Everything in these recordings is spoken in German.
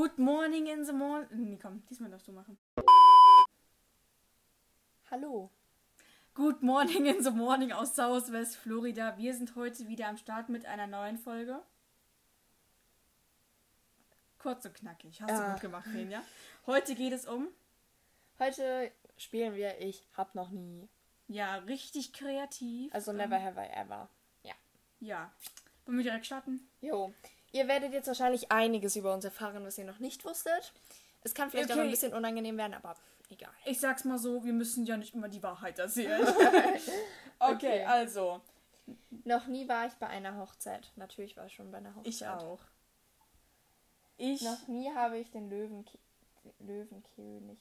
Good morning in the morning. Nee, komm, diesmal darfst du machen. Hallo. Good morning in the morning aus Southwest Florida. Wir sind heute wieder am Start mit einer neuen Folge. Kurz und knackig. Hast Ja. du gut gemacht, Fenja. Heute geht es um, Heute spielen wir Ich hab noch nie. ja, richtig kreativ. Also Ähm, never have I ever. Ja. Ja. Wollen wir direkt starten? Jo. Ihr werdet jetzt wahrscheinlich einiges über uns erfahren, was ihr noch nicht wusstet. Es kann vielleicht auch Okay. ein bisschen unangenehm werden, aber egal. Ich sag's mal so, wir müssen ja nicht immer die Wahrheit erzählen. okay, Okay. also. Noch nie war ich bei einer Hochzeit. Natürlich war ich schon bei einer Hochzeit. Ich auch. Ich. Noch nie habe ich den Löwen Löwenkönig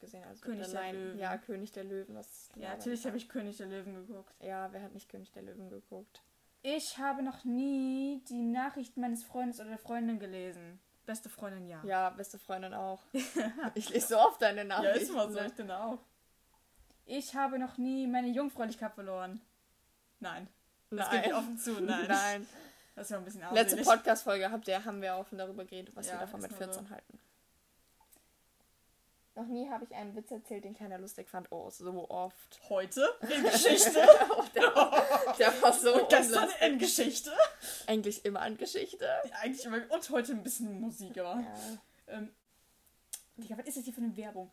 gesehen. Also König der der Löwen. Ja, König der Löwen. Was Ja, natürlich habe ich König der Löwen geguckt. Ja, wer hat nicht König der Löwen geguckt? Ich habe noch nie die Nachrichten meines Freundes oder der Freundin gelesen. Beste Freundin, ja. Ja, beste Freundin auch. ich lese so oft deine Ja, Nachrichten. ist mal so, ich denn auch. Ich habe noch nie meine Jungfräulichkeit verloren. Nein. Das gebe ich Nein. offen zu, nein. Nein. Das wäre ein bisschen Letzte armselig. Podcast-Folge habt ihr, haben wir offen darüber geredet, was Ja, wir davon ist mit nur so. 14 halten. Noch nie habe ich einen Witz erzählt, den keiner lustig fand. Oh, so oft. Heute in Geschichte. Der war, der war so Und gestern unlustig. in Geschichte. Eigentlich immer an Geschichte. Ja, Eigentlich immer. Und heute ein bisschen Musik, aber. Ja. Ähm, Digga, was ist das hier für eine Werbung?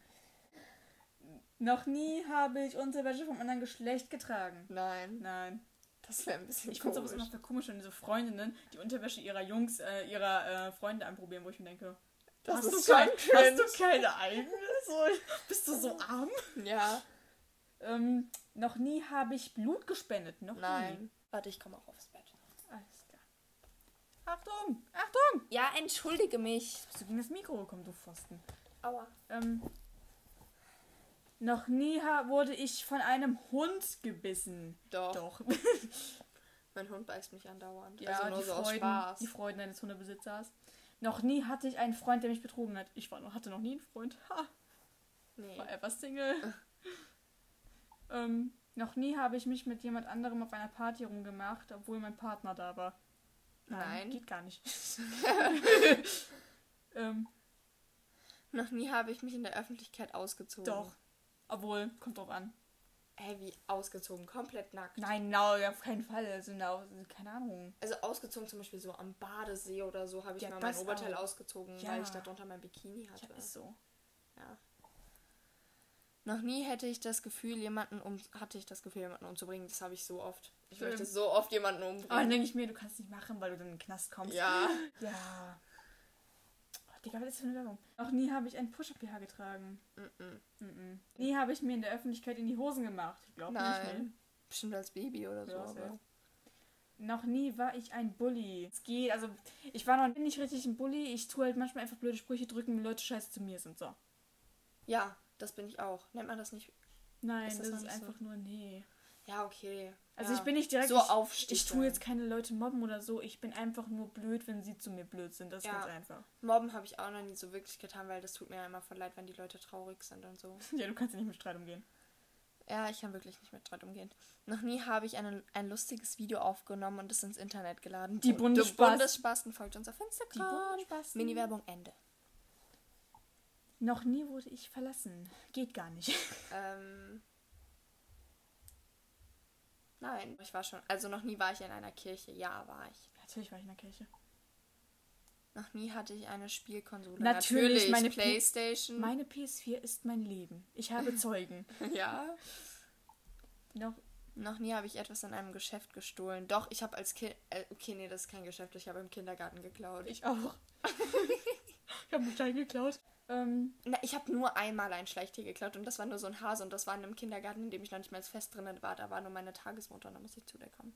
Noch nie habe ich Unterwäsche vom anderen Geschlecht getragen. Nein, Nein. das wäre ein bisschen Ich finde komisch. sowas immer für komisch, wenn diese Freundinnen die Unterwäsche ihrer Jungs, äh, ihrer äh, Freunde anprobieren, wo ich mir denke, das hast, ist du kein, cringe. hast du keine eigene? So, bist du so arm? Ja, Ähm, noch nie habe ich Blut gespendet. Noch nie. nein. Warte, ich komme auch aufs Bett. Alles klar. Achtung! Achtung! Ja, entschuldige mich. Bist du gegen das Mikro gekommen, du Pfosten? Aua. Ähm, noch nie wurde ich von einem Hund gebissen. Doch. Doch. Mein Hund beißt mich andauernd. Ja, also nur die, so aus Freuden, Spaß. die Freuden eines Hundebesitzers. Noch nie hatte ich einen Freund, der mich betrogen hat. Ich war, noch- hatte noch nie einen Freund. Ha, Nee. war ever Single. ähm, noch nie habe ich mich mit jemand anderem auf einer Party rumgemacht, obwohl mein Partner da war. Nein. Geht gar nicht. ähm, Noch nie habe ich mich in der Öffentlichkeit ausgezogen. doch. Obwohl, kommt drauf an. Hä, wie ausgezogen? Komplett nackt. Nein, no, auf keinen Fall. Also, no, keine Ahnung. Also ausgezogen zum Beispiel so am Badesee oder so habe ich Ja, mal mein Oberteil auch. ausgezogen, Ja. weil ich darunter mein Bikini hatte. Ja, ist so. Ja. Noch nie hätte ich das Gefühl, jemanden um hatte ich das Gefühl, jemanden umzubringen. Das habe ich so oft. Ich Schlimm. möchte so oft jemanden Aber dann umbringen. denke ich mir, du kannst nicht machen, weil du dann in den Knast kommst. ja. Ja. Digga, was ist das für eine Werbung? Noch nie habe ich ein Push-Up-BH getragen. Mm-mm. Mhm. Nie habe ich mir in der Öffentlichkeit in die Hosen gemacht. Ich glaube nicht. Ne? Nein. Bestimmt als Baby oder so. Ja, aber. Noch nie war ich ein Bully. Es geht, also ich war noch nicht richtig ein Bully. Ich tue halt manchmal einfach blöde Sprüche drücken, wenn Leute scheiße zu mir sind. So. ja, das bin ich auch. Nennt man das nicht? Nein, Ist das, das ist nicht so? einfach nur nee. Ja, okay. Also ja. ich bin nicht direkt. so aufstehen. ich tue jetzt keine Leute mobben oder so. Ich bin einfach nur blöd, wenn sie zu mir blöd sind. Das ist Ja. ganz einfach. Mobben habe ich auch noch nie so wirklich getan, weil das tut mir ja immer voll leid, wenn die Leute traurig sind und so. Ja, du kannst ja nicht mit Streit umgehen. Ja, ich kann wirklich nicht mit Streit umgehen. Noch nie habe ich eine, ein lustiges Video aufgenommen und es ins Internet geladen. Die Und Bundesspaß- Bundesspasten folgt uns auf Instagram. Bundesspasten. Mini-Werbung Ende. Noch nie wurde ich verlassen. Geht gar nicht. Ähm. Nein, ich war schon. Also noch nie war ich in einer Kirche. Ja, war ich. Natürlich war ich in der Kirche. Noch nie hatte ich eine Spielkonsole. Natürlich, meine P- Playstation. Meine PS4 ist mein Leben. Ich habe Zeugen. ja. Noch Noch nie habe ich etwas in einem Geschäft gestohlen. Doch, ich habe als Kind. Äh, okay, nee, das ist kein Geschäft. Ich habe im Kindergarten geklaut. ich auch. ich habe einen Stein geklaut. Ähm, Na, ich habe nur einmal ein Schleichtier geklaut und das war nur so ein Hase und das war in einem Kindergarten, in dem ich noch nicht mal fest drinnen war. Da war nur meine Tagesmutter und da musste ich zu der kommen.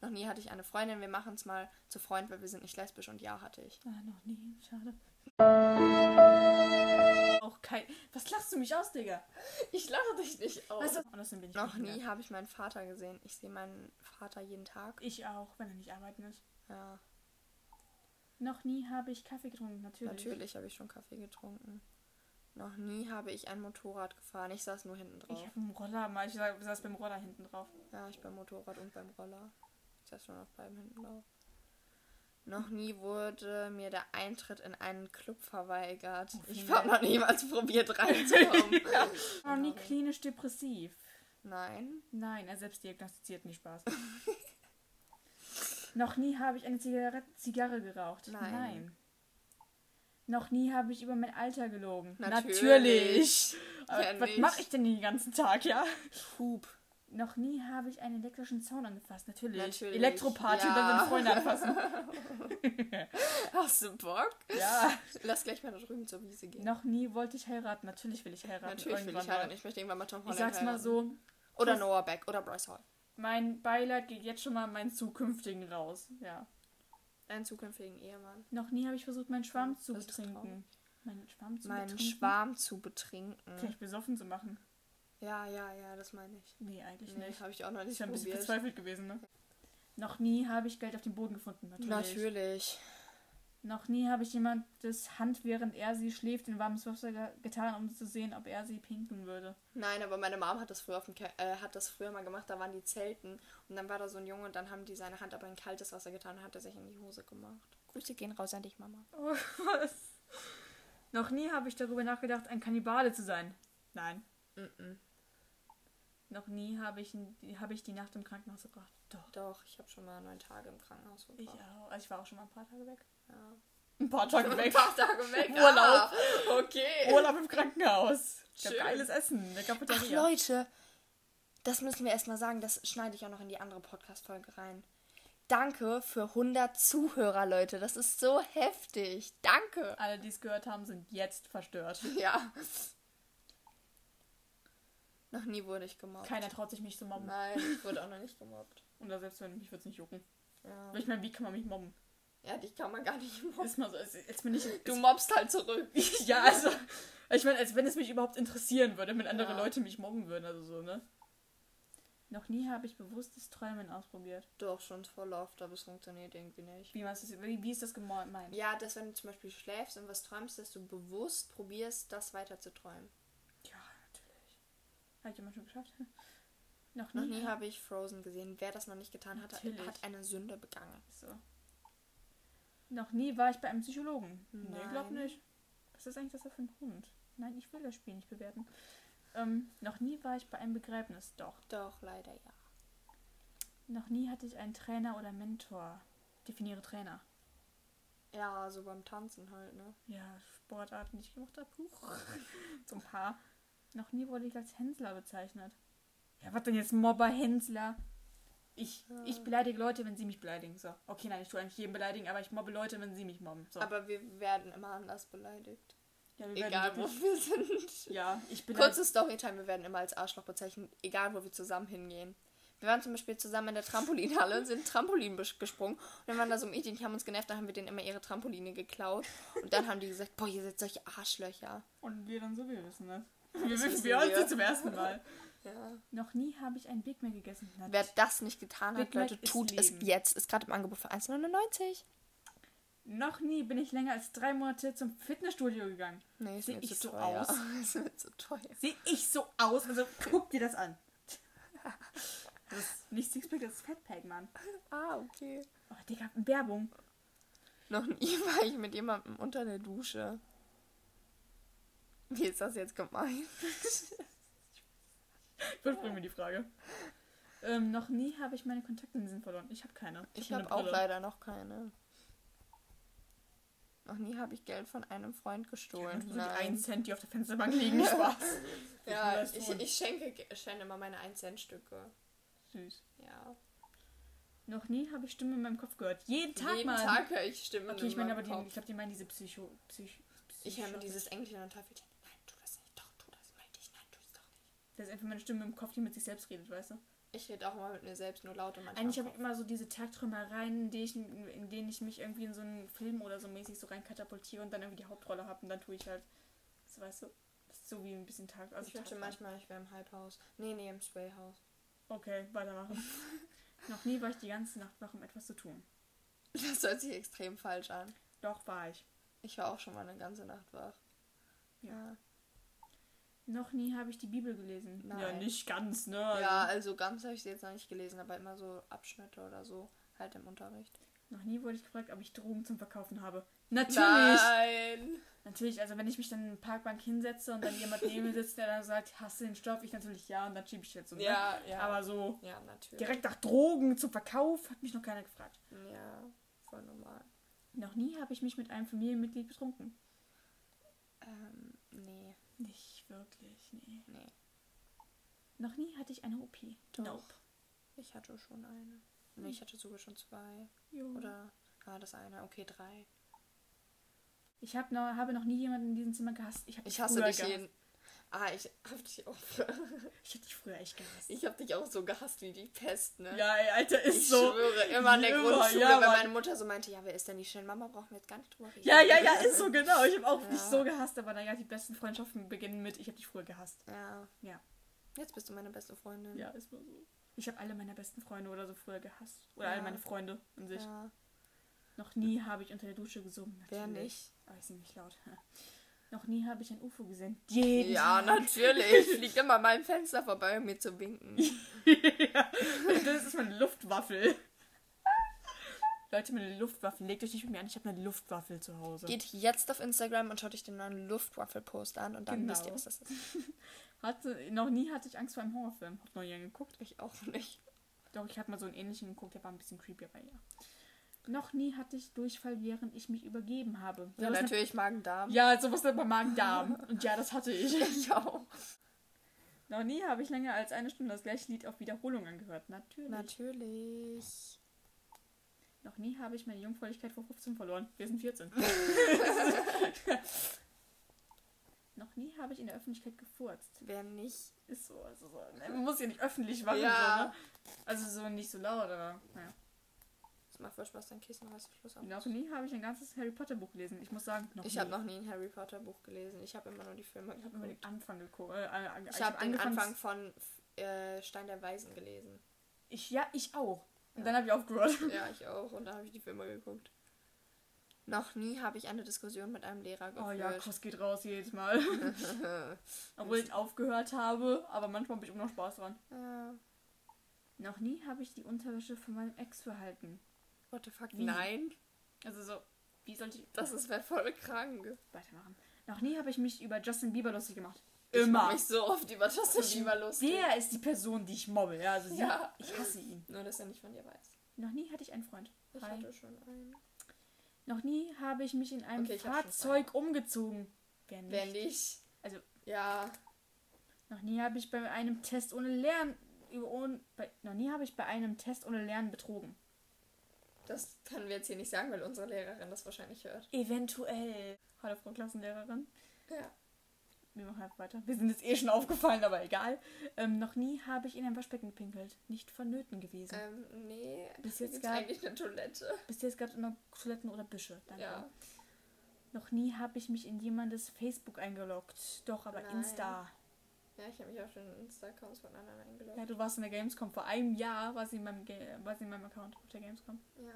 Noch nie hatte ich eine Freundin. Wir machen es mal zu Freund, weil wir sind nicht lesbisch und ja hatte ich. ah, noch nie. Schade. Auch kein. Was lachst du mich aus, Digga? Ich lache dich nicht aus. Ich noch nicht nie habe ich meinen Vater gesehen. Ich sehe meinen Vater jeden Tag. Ich auch, wenn er nicht arbeiten ist. Ja, Noch nie habe ich Kaffee getrunken, natürlich. natürlich habe ich schon Kaffee getrunken. Noch nie habe ich ein Motorrad gefahren. Ich saß nur hinten Ich drauf. habe einen Roller mal. Ich sa- saß beim Roller hinten drauf. Ja, ich beim Motorrad und beim Roller. Ich saß nur auf beiden hinten drauf. Noch nie wurde mir der Eintritt in einen Club verweigert. Oh, ich habe noch niemals probiert reinzukommen. Noch nie klinisch depressiv. Nein. Nein, er selbst diagnostiziert nicht Spaß. Noch nie habe ich eine Zigarre, Zigarre geraucht. Nein. Noch nie habe ich über mein Alter gelogen. Natürlich. Aber Wer was mache ich denn den ganzen Tag, ja? Hub. Noch nie habe ich einen elektrischen Zaun angefasst. Natürlich. Natürlich, Elektroparty ja. dann seine Freunde anfassen. Hast du Bock? ja. Lass gleich mal da drüben zur Wiese gehen. Noch nie wollte ich heiraten. Natürlich will ich heiraten. Natürlich will irgendwann ich mal. heiraten. Ich möchte irgendwann mal Tom Ich Holland sag's mal heiraten. so, Oder Noah Beck oder Bryce Hall. Mein Beileid geht jetzt schon mal an meinen zukünftigen raus. Ja. Einen zukünftigen Ehemann. Noch nie habe ich versucht, meinen Schwarm zu Das ist betrinken. Meinen Schwarm zu Meinen betrinken? Schwarm zu betrinken. Vielleicht besoffen zu machen. Ja, ja, ja, das meine ich. Nee, eigentlich Nee, nicht. habe ich auch noch Ich nicht wäre ein bisschen verzweifelt gewesen, ne? Noch nie habe ich Geld auf dem Boden gefunden, natürlich. Natürlich. Noch nie habe ich jemandes Hand, während er sie schläft, in warmes Wasser ge getan, um zu sehen, ob er sie pinkeln würde. Nein, aber meine Mom hat das früher auf dem Ke äh, hat das früher mal gemacht, da waren die Zelten und dann war da so ein Junge und dann haben die seine Hand aber in kaltes Wasser getan und hat er sich in die Hose gemacht. Grüße gehen raus an dich, Mama. Oh, was? Noch nie habe ich darüber nachgedacht, ein Kannibale zu sein. Nein. Mm Noch nie habe ich, habe ich die Nacht im Krankenhaus verbracht. Doch. Doch, ich habe schon mal neun Tage im Krankenhaus Ich verbracht. auch. Also ich war auch schon mal ein paar Tage weg. Ja. Ein paar Tage Ein weg. paar Tage weg. Urlaub. Ah, okay. Urlaub im Krankenhaus. Ich hab Schön. geiles Essen in der Ach. Leute, das müssen wir erstmal sagen, das schneide ich auch noch in die andere Podcast-Folge rein. Danke für 100 Zuhörer, Leute. Das ist so heftig. Danke. Alle, die es gehört haben, sind jetzt verstört. Ja. Noch nie wurde ich gemobbt. Keiner traut sich, mich zu mobben. Nein, ich wurde auch noch nicht gemobbt. Oder selbst wenn mich würde es nicht jucken. Ja. Ich meine, wie kann man mich mobben? Ja, dich kann man gar nicht mobben. Ist mal so, als, als bin ich. Du mobbst halt zurück. ja, also. Ich meine, als wenn es mich überhaupt interessieren würde, wenn andere Ja. Leute mich mobben würden, also so, ne? Noch nie habe ich bewusstes Träumen ausprobiert. Doch, schon voll oft, aber es funktioniert irgendwie nicht. Wie, meinst du, wie, wie ist das gemeint? Ja, dass wenn du zum Beispiel schläfst und was träumst, dass du bewusst probierst, das weiter zu träumen. Ja, natürlich. Habe ich immer schon geschafft. Noch Noch nie. nie habe ich Frozen gesehen. Wer das noch nicht getan hat, hat eine Sünde begangen. So. Noch nie war ich bei einem Psychologen. Nee, glaub Nein. nicht. Was ist eigentlich das für ein Hund? Nein, ich will das Spiel nicht bewerten. Ähm, noch nie war ich bei einem Begräbnis. Doch. Doch, leider ja. Noch nie hatte ich einen Trainer oder Mentor. Definiere Trainer. Ja, so beim Tanzen halt, ne? Ja, Sportarten, die ich gemacht habe. Huch. so ein paar. Noch nie wurde ich als Hänsler bezeichnet. Ja, was denn jetzt Mobber, Hänsler? Ich, ich beleidige Leute, wenn sie mich beleidigen. So. Okay, nein, ich tue eigentlich jeden beleidigen, aber ich mobbe Leute, wenn sie mich mobben. So. Aber wir werden immer anders beleidigt. ja, wir werden Egal, wo wir sind. Ja, ich bin Kurze Storytime, wir werden immer als Arschloch bezeichnet, egal wo wir zusammen hingehen. Wir waren zum Beispiel zusammen in der Trampolinhalle, sind Trampolin gesprungen und dann waren da so Mädchen, die haben uns genervt, da haben wir denen immer ihre Trampoline geklaut und dann haben die gesagt, boah, ihr seid solche Arschlöcher. Und wir dann so, wir wissen das. Wir wissen wir wir. zum ersten Mal. Ja. Noch nie habe ich einen Big Mac gegessen. Na, Wer das nicht getan hat, Mac Leute, tut es Leben. jetzt. Ist gerade im Angebot für 1,99. Noch nie bin ich länger als drei Monate zum Fitnessstudio gegangen. Nee, ist Seh mir ich zu so teuer. aus? ist mir zu teuer. Sehe ich so aus? Also guck dir das an. Das ist nicht Sixpack, das ist Fatpack, Mann. Ah, okay. Oh, Digga, Werbung. Noch nie war ich mit jemandem unter der Dusche. Wie ist das jetzt gemeint? Überspringen wir die Frage. Ähm, noch nie habe ich meine Kontaktlinsen verloren. Ich habe keine. Ich hab habe auch leider noch keine. Noch nie habe ich Geld von einem Freund gestohlen. So die 1 Cent, die auf der Fensterbank liegen. Spaß. Ja, ich, ich schenke, schenke immer meine 1 Cent Stücke. Süß. Ja. Noch nie habe ich Stimmen in meinem Kopf gehört. Jeden Tag Jeden mal. Tag höre ich Stimmen Okay, ich in meine aber, die, ich glaube, die meinen diese Psycho... Psych, Ich höre Psycho- mir dieses Engelchen und Teufelchen. Nein, tu das nicht. Doch, tu das. Meld dich. Nein, tu es doch Das ist einfach meine Stimme im Kopf, die mit sich selbst redet, weißt du? Ich rede auch immer mit mir selbst, nur laut und manchmal. Eigentlich habe ich immer so diese Tagträumereien, in, die ich, in denen ich mich irgendwie in so einen Film oder so mäßig so rein katapultiere und dann irgendwie die Hauptrolle habe und dann tue ich halt, so weißt du, so wie ein bisschen Tag. Also Ich wünsche Tagtraum. manchmal, ich wäre im Halbhaus. Nee, nee, im Swayhaus. Okay, weitermachen. Noch nie war ich die ganze Nacht wach, um etwas zu tun. Das hört sich extrem falsch an. Doch war ich. Ich war auch schon mal eine ganze Nacht wach. Ja. Noch nie habe ich die Bibel gelesen. Nein. Ja, nicht ganz, ne? Ja, also ganz habe ich sie jetzt noch nicht gelesen, aber immer so Abschnitte oder so, halt im Unterricht. Noch nie wurde ich gefragt, ob ich Drogen zum Verkaufen habe. Natürlich! Nein! Natürlich, also wenn ich mich dann in eine Parkbank hinsetze und dann jemand neben mir sitzt, der dann sagt, hast du den Stoff? Ich natürlich ja und dann schiebe ich jetzt so. ne? Ja, ja. Aber so ja, natürlich. direkt nach Drogen zum Verkauf hat mich noch keiner gefragt. Ja, voll normal. Noch nie habe ich mich mit einem Familienmitglied betrunken. Ähm, nee, Nicht wirklich, nee. nee. Noch nie hatte ich eine OP. Doch. Nope. Ich hatte schon eine. Nee, ich hatte sogar schon zwei. Jo. Oder war das eine? Okay, drei. Ich hab noch, habe noch nie jemanden in diesem Zimmer gehasst. Ich, hab Ich hasse dich jeden. Ah, ich hab dich auch. Ich hab dich früher echt gehasst. Ich hab dich auch so gehasst wie die Pest, ne? ja, ey, Alter, ist ich so. schwöre, immer in der Immer, Grundschule, ja, wenn Mann. meine Mutter so meinte, ja, wer ist denn die schön? Mama, brauchen wir jetzt gar nicht drüber reden. Ja, ja, ja, ist so genau. Ich habe auch Ja. dich so gehasst, aber naja, die besten Freundschaften beginnen mit, ich habe dich früher gehasst. Ja. Ja. Jetzt bist du meine beste Freundin. Ja, ist nur so. Ich habe alle meine besten Freunde oder so früher gehasst. Oder alle Ja. meine Freunde an sich. Ja. Noch nie habe ich unter der Dusche gesungen. Wer natürlich. nicht? Aber ich singe nicht laut. Noch nie habe ich ein UFO gesehen. Jeden Ja, Tag. natürlich. Fliegt immer an meinem Fenster vorbei, um mir zu winken. ja, das ist meine Luftwaffel. Leute, meine Luftwaffel. Legt euch nicht mit mir an, ich habe eine Luftwaffel zu Hause. Geht jetzt auf Instagram und schaut euch den neuen Luftwaffel-Post an und dann Genau. wisst ihr, was das ist. Hatte, noch nie hatte ich Angst vor einem Horrorfilm. Hab noch nie geguckt. Ich auch nicht. Doch, ich habe mal so einen ähnlichen geguckt, der war ein bisschen creepy, aber ja. Noch nie hatte ich Durchfall, während ich mich übergeben habe. Ja, Sowas natürlich Magen-Darm. Ja, sowas nennt man Magen-Darm. Und ja, das hatte ich. Ich auch. Noch nie habe ich länger als eine Stunde das gleiche Lied auf Wiederholung angehört. Natürlich. Natürlich. Noch nie habe ich meine Jungfräulichkeit vor 15 verloren. Wir sind 14. Noch nie habe ich in der Öffentlichkeit gefurzt. Wer nicht? Ist so, also so. ne, Man muss ja nicht öffentlich machen. Ja. So, ne? Also so nicht so laut, aber naja. Macht voll Spaß, dein Kissenreißverschluss auf. Noch nie habe ich ein ganzes Harry Potter Buch gelesen. Ich muss sagen, noch Ich habe noch nie ein Harry Potter Buch gelesen. Ich habe immer nur die Filme Ich habe immer den Anfang geguckt. Äh, äh, Ich habe den Anfang von äh, Stein der Weisen gelesen. Ich, ja, ich auch. Und Ja. dann habe ich aufgehört. Ja, ich auch. Und da habe ich die Filme geguckt. Noch nie habe ich eine Diskussion mit einem Lehrer geführt. Oh ja, Kuss geht raus jedes Mal. Obwohl ich aufgehört habe, aber manchmal habe ich immer noch Spaß dran. ja. Noch nie habe ich die Unterwäsche von meinem Ex verhalten. What the fuck? Wie? Nein, Also so, wie sollte ich das ist wär voll krank. weitermachen? Noch nie habe ich mich über Justin Bieber lustig gemacht. Ich Immer. mach mich so oft über Justin Ich- Bieber lustig. Der ist die Person, die ich mobbe. Ja, also sie, Ja. ich hasse ihn. Nur, dass er nicht von dir weiß. Noch nie hatte ich einen Freund. Ich Hi. hatte schon einen. Noch nie habe ich mich in einem Okay, ich Fahrzeug umgezogen. Wer nicht? Wer nicht? Also, Ja. noch nie habe ich bei einem Test ohne Lernen. Ohne, bei, noch nie habe ich bei einem Test ohne Lernen betrogen. Das können wir jetzt hier nicht sagen, weil unsere Lehrerin das wahrscheinlich hört. Eventuell. Hallo, Frau Klassenlehrerin. Ja. Wir machen einfach weiter. Wir sind jetzt eh schon aufgefallen, aber egal. Ähm, noch nie habe ich in ein Waschbecken gepinkelt. Nicht vonnöten gewesen. Ähm, nee. Bis Bis jetzt gar- eigentlich eine Toilette. Bist du jetzt gerade in der Toiletten oder Büsche? Danke. Ja. Noch nie habe ich mich in jemandes Facebook eingeloggt. Doch, aber Nein. Insta. Ja, ich habe mich auch schon in Insta-Accounts von anderen eingeloggt. Ja, du warst in der Gamescom. Vor einem Jahr war sie in meinem, Ga- war sie in meinem Account auf der Gamescom. Ja.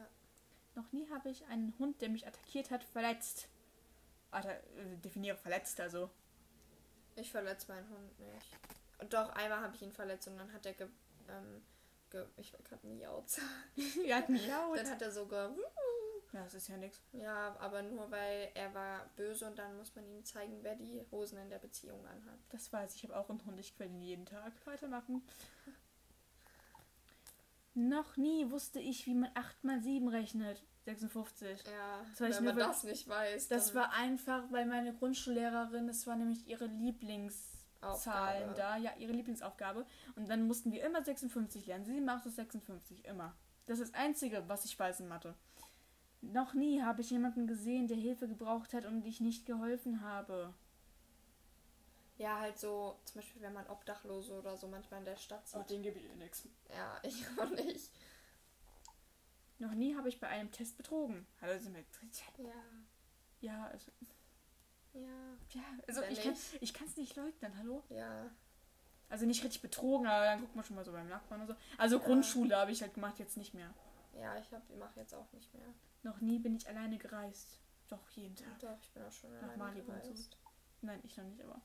Noch nie habe ich einen Hund, der mich attackiert hat, verletzt. Alter, äh, definiere verletzt, also. Ich verletze meinen Hund nicht. Und doch, einmal habe ich ihn verletzt und dann hat er ge... Ähm, ge ich wollte gerade miaut er hat miaut. Dann hat er so ge... Ja, das ist ja nichts. Ja, aber nur weil er war böse und dann muss man ihm zeigen, wer die Hosen in der Beziehung anhat. Das weiß ich. Ich habe auch einen Hund. Ich quäle ihn jeden Tag. Weitermachen. Noch nie wusste ich, wie man 8 mal 7 rechnet. 56. Ja, Das wenn man nur, das nicht weiß, Das war einfach, weil meine Grundschullehrerin, das war nämlich ihre Lieblingszahlen da, ja, ihre Lieblingsaufgabe. Und dann mussten wir immer 56 lernen. Sie macht es 56, immer. Das ist das Einzige, was ich weiß in Mathe. Noch nie habe ich jemanden gesehen, der Hilfe gebraucht hat und ich nicht geholfen habe. Ja, halt so, zum Beispiel, wenn man Obdachlose oder so manchmal in der Stadt sieht. den gebe ich ihr nichts. Ja, ich auch nicht. Noch nie habe ich bei einem Test betrogen. Hallo, sind wir. Ja, Ja, also, ja, ja, also Wenn ich kann ich kann's nicht leugnen, hallo? ja. Also nicht richtig betrogen, aber dann guckt man schon mal so beim Nachbarn und so. Also Ja. Grundschule habe ich halt gemacht, jetzt nicht mehr. Ja, ich hab, ich mache jetzt auch nicht mehr. Noch nie bin ich alleine gereist. Doch, jeden Tag. Doch, ich bin auch schon Nach alleine Malibu und so. gereist. Nein, ich noch nicht, aber.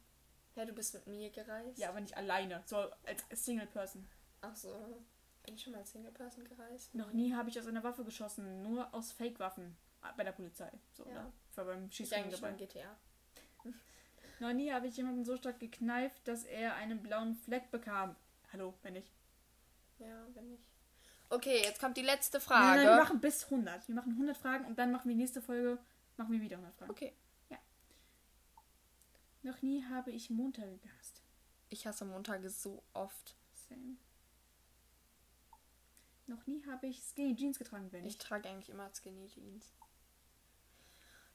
Ja, du bist mit mir gereist? Ja, aber nicht alleine. So als Single Person. Ach so. Bin ich schon mal als Single Person gereist? Noch nie habe ich aus einer Waffe geschossen, nur aus Fake-Waffen. Ah, Bei der Polizei. So, Ja. oder? Ich war beim eigentlich dabei. schon GTA. Noch nie habe ich jemanden so stark gekneift, dass er einen blauen Fleck bekam. Hallo, wenn ich. Ja, bin ich. Okay, jetzt kommt die letzte Nein, Frage. nein, wir machen bis 100. Wir machen 100 Fragen und dann machen wir nächste Folge, machen wir wieder 100 Fragen. okay. Noch nie habe ich Montage gehasst. Ich hasse Montage so oft. Same. Noch nie habe ich Skinny Jeans getragen, wenn Ich ich. trage eigentlich immer Skinny Jeans.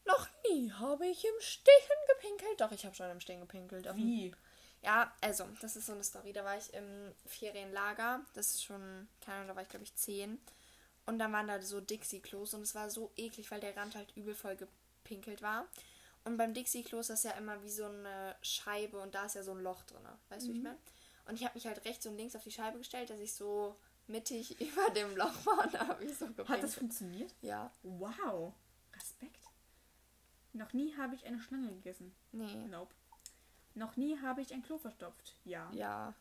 Noch nie habe ich im Stehen gepinkelt. Doch, ich habe schon im Stehen gepinkelt. Wie? Ja, also, das ist so eine Story. Da war ich im Ferienlager. Das ist schon, keine Ahnung, da war ich glaube ich zehn. Und dann waren da so Dixie-Klos und es war so eklig, weil der Rand halt übel voll gepinkelt war. Und beim Dixie-Klo ist das ja immer wie so eine Scheibe und da ist ja so ein Loch drin. Weißt du, wie ich meine? Und ich habe mich halt rechts und links auf die Scheibe gestellt, dass ich so mittig über dem Loch war. Und da habe ich so gepinkelt. Hat das funktioniert? Ja. Wow. Respekt. Noch nie habe ich eine Schlange gegessen. Nee. Nope. Noch nie habe ich ein Klo verstopft. Ja. Ja.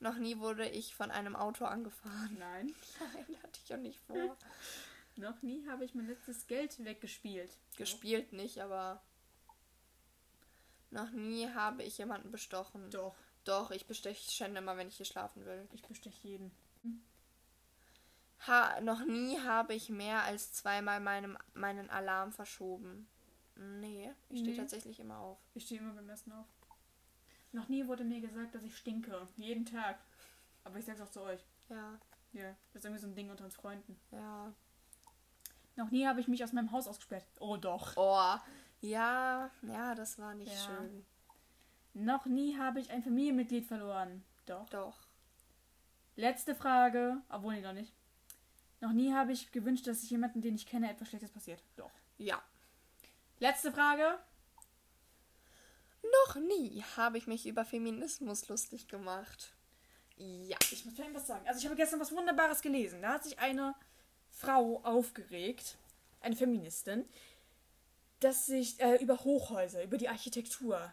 Noch nie wurde ich von einem Auto angefahren. Nein. Nein, hatte ich auch nicht vor. Noch nie habe ich mein letztes Geld weggespielt. Gespielt nicht, aber. Noch nie habe ich jemanden bestochen. Doch. Doch, ich besteche Schände immer, wenn ich hier schlafen will. Ich besteche jeden. Ha noch nie habe ich mehr als zweimal meinem, meinen Alarm verschoben. Nee, ich stehe Nee. Tatsächlich immer auf. Ich stehe immer beim Essen auf. Noch nie wurde mir gesagt, dass ich stinke. Jeden Tag. Aber ich sag's auch zu euch. Ja, Ja, das ist irgendwie so ein Ding unter uns Freunden. ja. Noch nie habe ich mich aus meinem Haus ausgesperrt. Oh doch. Oh, ja, ja, das war nicht Ja. schön. Noch nie habe ich ein Familienmitglied verloren. Doch. Doch. Letzte Frage. Obwohl, nee, noch nicht. Noch nie habe ich gewünscht, dass sich jemanden, den ich kenne, etwas Schlechtes passiert. Doch. Ja. Letzte Frage. Noch nie habe ich mich über Feminismus lustig gemacht. Ja. Ich muss vorhin was sagen. Also ich habe gestern was Wunderbares gelesen. Da hat sich eine Frau aufgeregt, eine Feministin, dass sich äh, über Hochhäuser, über die Architektur.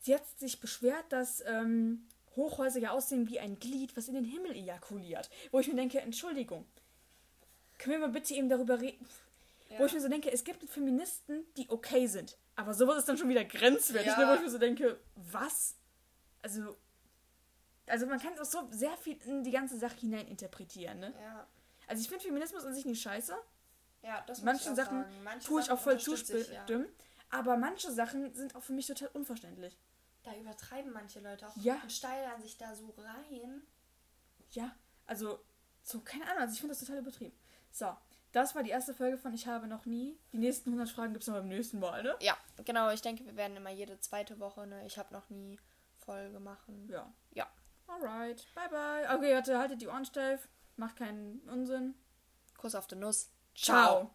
Sie hat sich beschwert, dass ähm, Hochhäuser ja aussehen wie ein Glied, was in den Himmel ejakuliert. Wo ich mir denke, Entschuldigung, können wir mal bitte eben darüber reden? Wo ich mir so denke, es gibt Feministen, die okay sind. Aber sowas ist dann schon wieder grenzwertig, Ja. ne? wo ich mir so denke, was? Also, also man kann auch so sehr viel in die ganze Sache hinein interpretieren, ne? Ja. Also ich finde Feminismus an sich nicht scheiße. Ja, das muss Manche auch Sachen. Manche Tue ich Sachen auch voll zustimmen. Aber manche Sachen sind auch für mich total unverständlich. Da übertreiben manche Leute auch Ja. und steigern sich da so rein. Ja, also, so, keine Ahnung, also ich finde das total übertrieben. So, das war die erste Folge von Ich habe noch nie. Die nächsten 100 Fragen gibt es noch beim nächsten Mal, ne? Ja, genau. Ich denke, wir werden immer jede zweite Woche eine Ich habe noch nie Folge machen. Ja. Ja. Alright, bye bye. Okay, Leute, haltet die Ohren steif. Macht keinen Unsinn. Kuss auf die Nuss. Ciao.